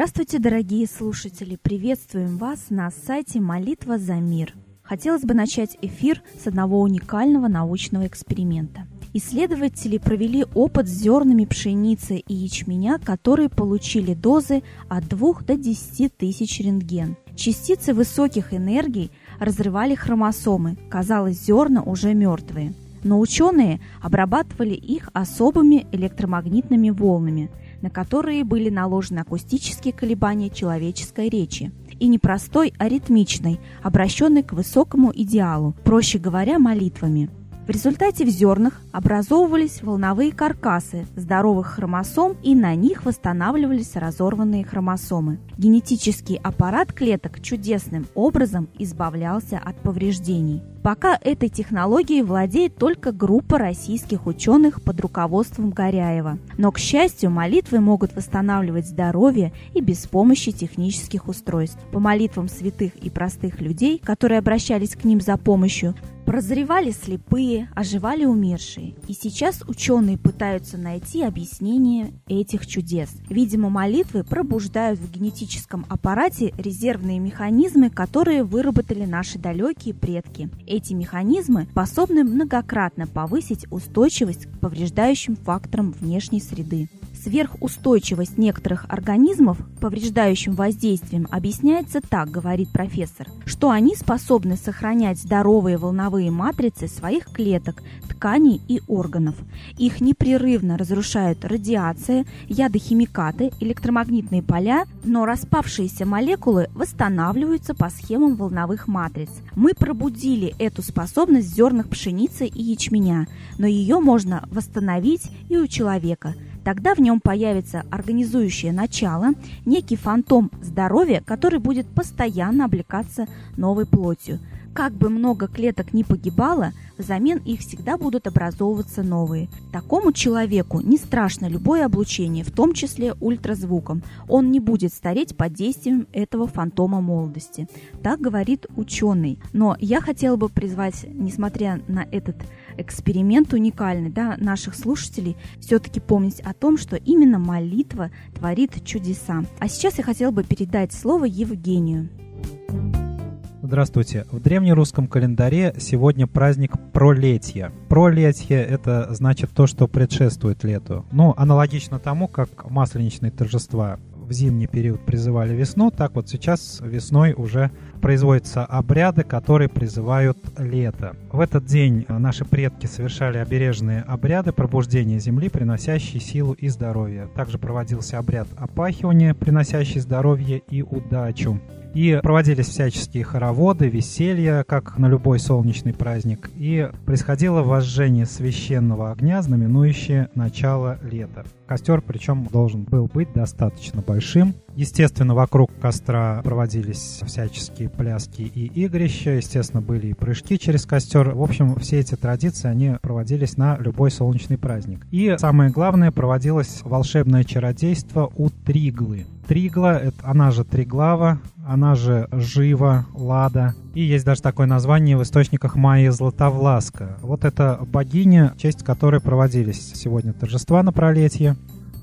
Здравствуйте, дорогие слушатели! Приветствуем вас на сайте «Молитва за мир». Хотелось бы начать эфир с одного уникального научного эксперимента. Исследователи провели опыт с зернами пшеницы и ячменя, которые получили дозы от 2 до 10 тысяч рентген. Частицы высоких энергий разрывали хромосомы, казалось, зерна уже мертвые. Но ученые обрабатывали их особыми электромагнитными волнами, на которые были наложены акустические колебания человеческой речи и не простой, а ритмичной, обращенной к высокому идеалу, проще говоря, молитвами. В результате в зернах образовывались волновые каркасы здоровых хромосом и на них восстанавливались разорванные хромосомы. Генетический аппарат клеток чудесным образом избавлялся от повреждений. Пока этой технологией владеет только группа российских ученых под руководством Горяева. Но, к счастью, молитвы могут восстанавливать здоровье и без помощи технических устройств. По молитвам святых и простых людей, которые обращались к ним за помощью, Прозревали слепые, оживали умершие. И сейчас ученые пытаются найти объяснение этих чудес. Видимо, молитвы пробуждают в генетическом аппарате резервные механизмы, которые выработали наши далекие предки. Эти механизмы способны многократно повысить устойчивость к повреждающим факторам внешней среды. Сверхустойчивость некоторых организмов к повреждающим воздействиям объясняется так, говорит профессор, что они способны сохранять здоровые волновые матрицы своих клеток, тканей и органов. Их непрерывно разрушают радиация, ядохимикаты, электромагнитные поля, но распавшиеся молекулы восстанавливаются по схемам волновых матриц. Мы пробудили эту способность в зернах пшеницы и ячменя, но ее можно восстановить и у человека – Тогда в нем появится организующее начало, некий фантом здоровья, который будет постоянно облекаться новой плотью. Как бы много клеток ни погибало, взамен их всегда будут образовываться новые. Такому человеку не страшно любое облучение, в том числе ультразвуком. Он не будет стареть под действием этого фантома молодости. Так говорит ученый. Но я хотела бы призвать, несмотря на этот эксперимент уникальный да, наших слушателей, все-таки помнить о том, что именно молитва творит чудеса. А сейчас я хотела бы передать слово Евгению. Здравствуйте. В древнерусском календаре сегодня праздник Пролетья. Пролетье – это значит то, что предшествует лету. Ну, аналогично тому, как масленичные торжества в зимний период призывали весну, так вот сейчас весной уже производятся обряды, которые призывают лето. В этот день наши предки совершали обережные обряды пробуждения земли, приносящие силу и здоровье. Также проводился обряд опахивания, приносящий здоровье и удачу. И проводились всяческие хороводы, веселья, как на любой солнечный праздник. И происходило возжжение священного огня, знаменующее начало лета. Костер, причем, должен был быть достаточно большим. Естественно, вокруг костра проводились всяческие пляски и игрища. Естественно, были и прыжки через костер. В общем, все эти традиции, они проводились на любой солнечный праздник. И самое главное, проводилось волшебное чародейство у Триглы. Тригла, это, она же Триглава, она же Жива, Лада. И есть даже такое название в источниках Майи Златовласка. Вот это богиня, в честь которой проводились сегодня торжества на пролетье.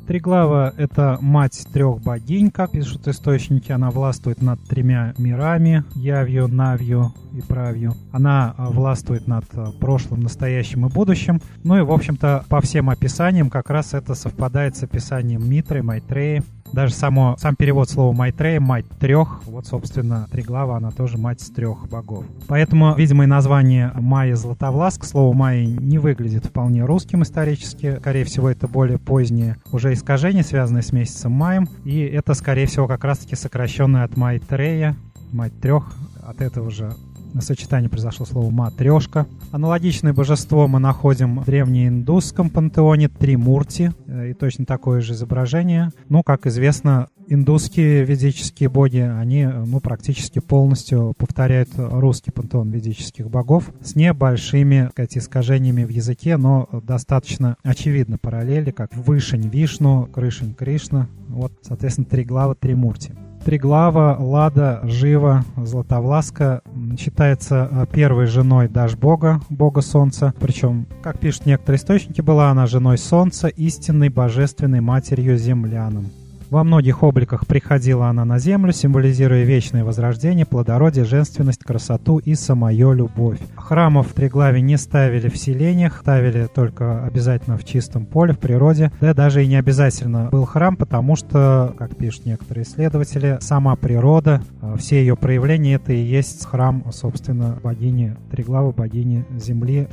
Триглава — это мать трех богинь, как пишут источники. Она властвует над тремя мирами — Явью, Навью и Правью. Она а, властвует над а, прошлым, настоящим и будущим. Ну и, в общем-то, по всем описаниям как раз это совпадает с описанием Митры, Майтреи. Даже само, сам перевод слова Майтрея, мать трех, вот, собственно, Триглава, она тоже мать трех богов. Поэтому, видимо, и название Майя Златовласка, слово Майя не выглядит вполне русским исторически. Скорее всего, это более позднее уже искажение, связанное с месяцем маем. И это, скорее всего, как раз-таки сокращенное от Майтрея, мать трех, от этого же на сочетании произошло слово «матрешка». Аналогичное божество мы находим в древнеиндусском пантеоне Тримурти, э, и точно такое же изображение. Ну, как известно, индусские ведические боги, они э, ну, практически полностью повторяют русский пантеон ведических богов с небольшими сказать, искажениями в языке, но достаточно очевидно параллели, как Вышень Вишну, Крышень Кришна. Вот, соответственно, три главы, три мурти. Триглава, Лада, Жива, Златовласка считается э, первой женой Дашбога, бога солнца. Причем, как пишут некоторые источники, была она женой солнца, истинной божественной матерью землянам. Во многих обликах приходила она на землю, символизируя вечное возрождение, плодородие, женственность, красоту и самую любовь. Храмов в Триглаве не ставили в селениях, ставили только обязательно в чистом поле, в природе. Да даже и не обязательно был храм, потому что, как пишут некоторые исследователи, сама природа, а, все ее проявления, это и есть храм, собственно, богини Триглавы, богини Земли,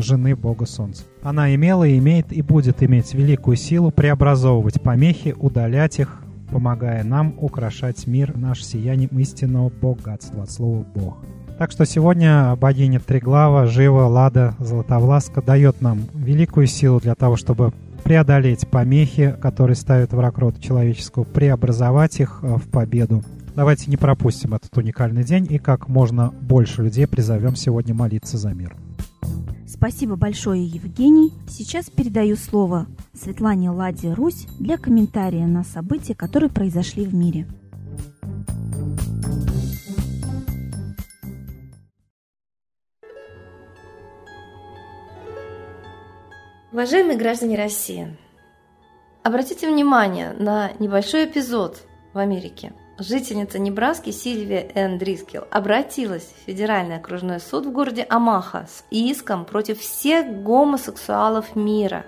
жены Бога Солнца. Она имела имеет и будет иметь великую силу преобразовывать помехи, удалять их, помогая нам украшать мир наш сиянием истинного богатства, от слова «Бог». Так что сегодня богиня Триглава, Жива, Лада, Золотовласка дает нам великую силу для того, чтобы преодолеть помехи, которые ставят враг рода человеческого, преобразовать их а, в победу. Давайте не пропустим этот уникальный день и как можно больше людей призовем сегодня молиться за мир. Спасибо большое, Евгений. Сейчас передаю слово Светлане Ладе Русь для комментария на события, которые произошли в мире. Уважаемые граждане России, обратите внимание на небольшой эпизод в Америке – Жительница Небраски Сильвия Энн Дрискел обратилась в Федеральный окружной суд в городе Амаха с иском против всех гомосексуалов мира.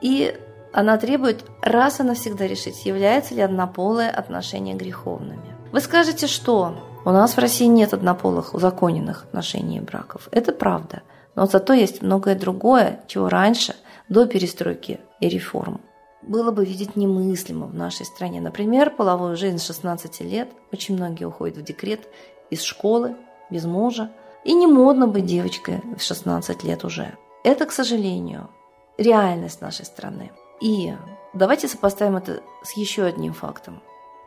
И она требует раз и навсегда решить, являются ли однополые отношения греховными. Вы скажете, что у нас в России нет однополых узаконенных отношений и браков. Это правда. Но зато есть многое другое, чего раньше, до перестройки и реформ, было бы видеть немыслимо в нашей стране. Например, половую жизнь с 16 лет. Очень многие уходят в декрет из школы, без мужа. И не модно быть девочкой в 16 лет уже. Это, к сожалению, реальность нашей страны. И давайте сопоставим это с еще одним фактом.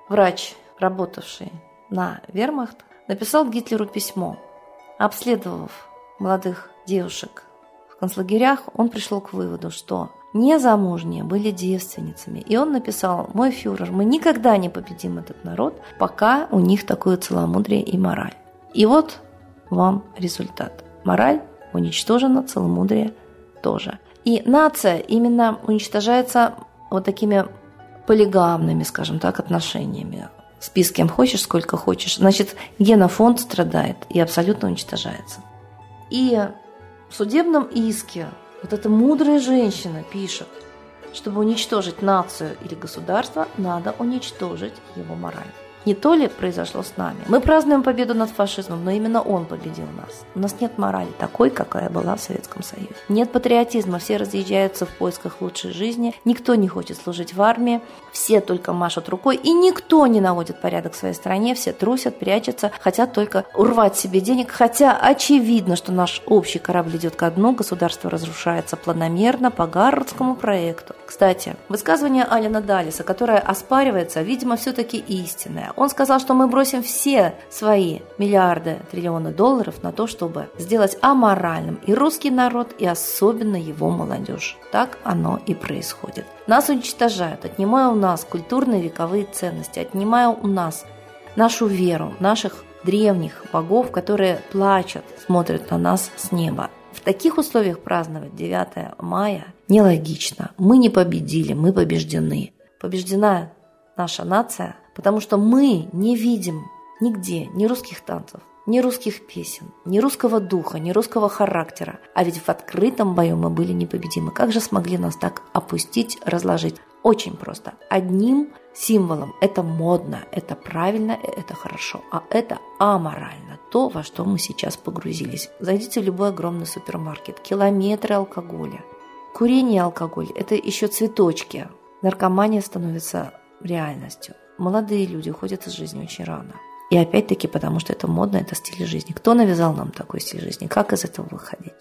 Врач, работавший на вермахт, написал Гитлеру письмо. Обследовав молодых девушек в концлагерях, он пришел к выводу, что незамужние были девственницами. И он написал, мой фюрер, мы никогда не победим этот народ, пока у них такое целомудрие и мораль. И вот вам результат. Мораль уничтожена, целомудрие тоже. И нация именно уничтожается вот такими полигамными, скажем так, отношениями. Спи с кем хочешь, сколько хочешь. Значит, генофонд страдает и абсолютно уничтожается. И в судебном иске вот эта мудрая женщина пишет, чтобы уничтожить нацию или государство, надо уничтожить его мораль. Не то ли произошло с нами? Мы празднуем победу над фашизмом, но именно он победил нас. У нас нет морали такой, какая была в Советском Союзе. Нет патриотизма, все разъезжаются в поисках лучшей жизни, никто не хочет служить в армии, все только машут рукой, и никто не наводит порядок в своей стране, все трусят, прячутся, хотят только урвать себе денег, хотя очевидно, что наш общий корабль идет ко дну, государство разрушается планомерно по Гарвардскому проекту. Кстати, высказывание Алина Далиса, которое оспаривается, видимо, все-таки истинное. Он сказал, что мы бросим все свои миллиарды, триллионы долларов на то, чтобы сделать аморальным и русский народ, и особенно его молодежь. Так оно и происходит. Нас уничтожают, отнимая у нас культурные вековые ценности, отнимая у нас нашу веру, наших древних богов, которые плачут, смотрят на нас с неба. В таких условиях праздновать 9 мая нелогично. Мы не победили, мы побеждены. Побеждена наша нация – потому что мы не видим нигде ни русских танцев, ни русских песен, ни русского духа, ни русского характера. А ведь в открытом бою мы были непобедимы. Как же смогли нас так опустить, разложить? Очень просто. Одним символом это модно, это правильно, это хорошо, а это аморально. То, во что мы сейчас погрузились. Зайдите в любой огромный супермаркет. Километры алкоголя. Курение и алкоголь – это еще цветочки. Наркомания становится реальностью молодые люди уходят из жизни очень рано. И опять-таки, потому что это модно, это стиль жизни. Кто навязал нам такой стиль жизни? Как из этого выходить?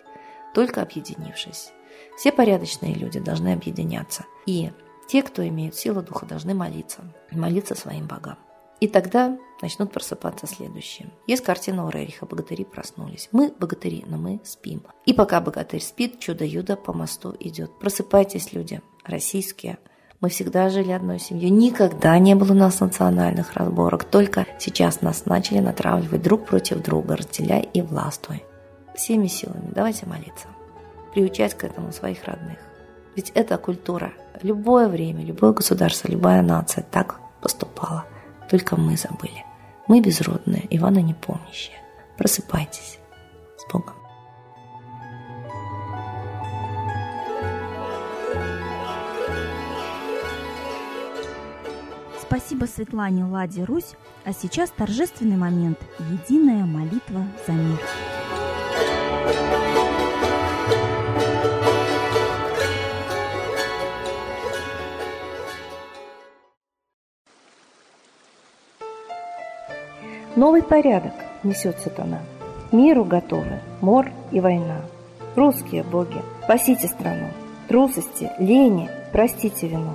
Только объединившись. Все порядочные люди должны объединяться. И те, кто имеют силу духа, должны молиться. Молиться своим богам. И тогда начнут просыпаться следующие. Есть картина у Рериха «Богатыри проснулись». Мы богатыри, но мы спим. И пока богатырь спит, чудо-юдо по мосту идет. Просыпайтесь, люди, российские, мы всегда жили одной семьей. Никогда не было у нас национальных разборок. Только сейчас нас начали натравливать друг против друга, разделяй и властвуй. Всеми силами давайте молиться. Приучать к этому своих родных. Ведь это культура. Любое время, любое государство, любая нация так поступала. Только мы забыли. Мы безродные, Ивана непомнящие. Просыпайтесь. С Богом. Спасибо Светлане Ладе Русь, а сейчас торжественный момент – единая молитва за мир. Новый порядок несет сатана. Миру готовы мор и война. Русские боги, спасите страну. Трусости, лени, простите вину.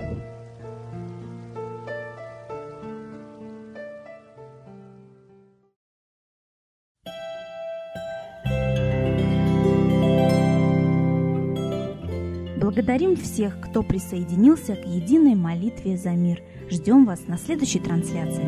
Благодарим всех, кто присоединился к единой молитве за мир. Ждем вас на следующей трансляции.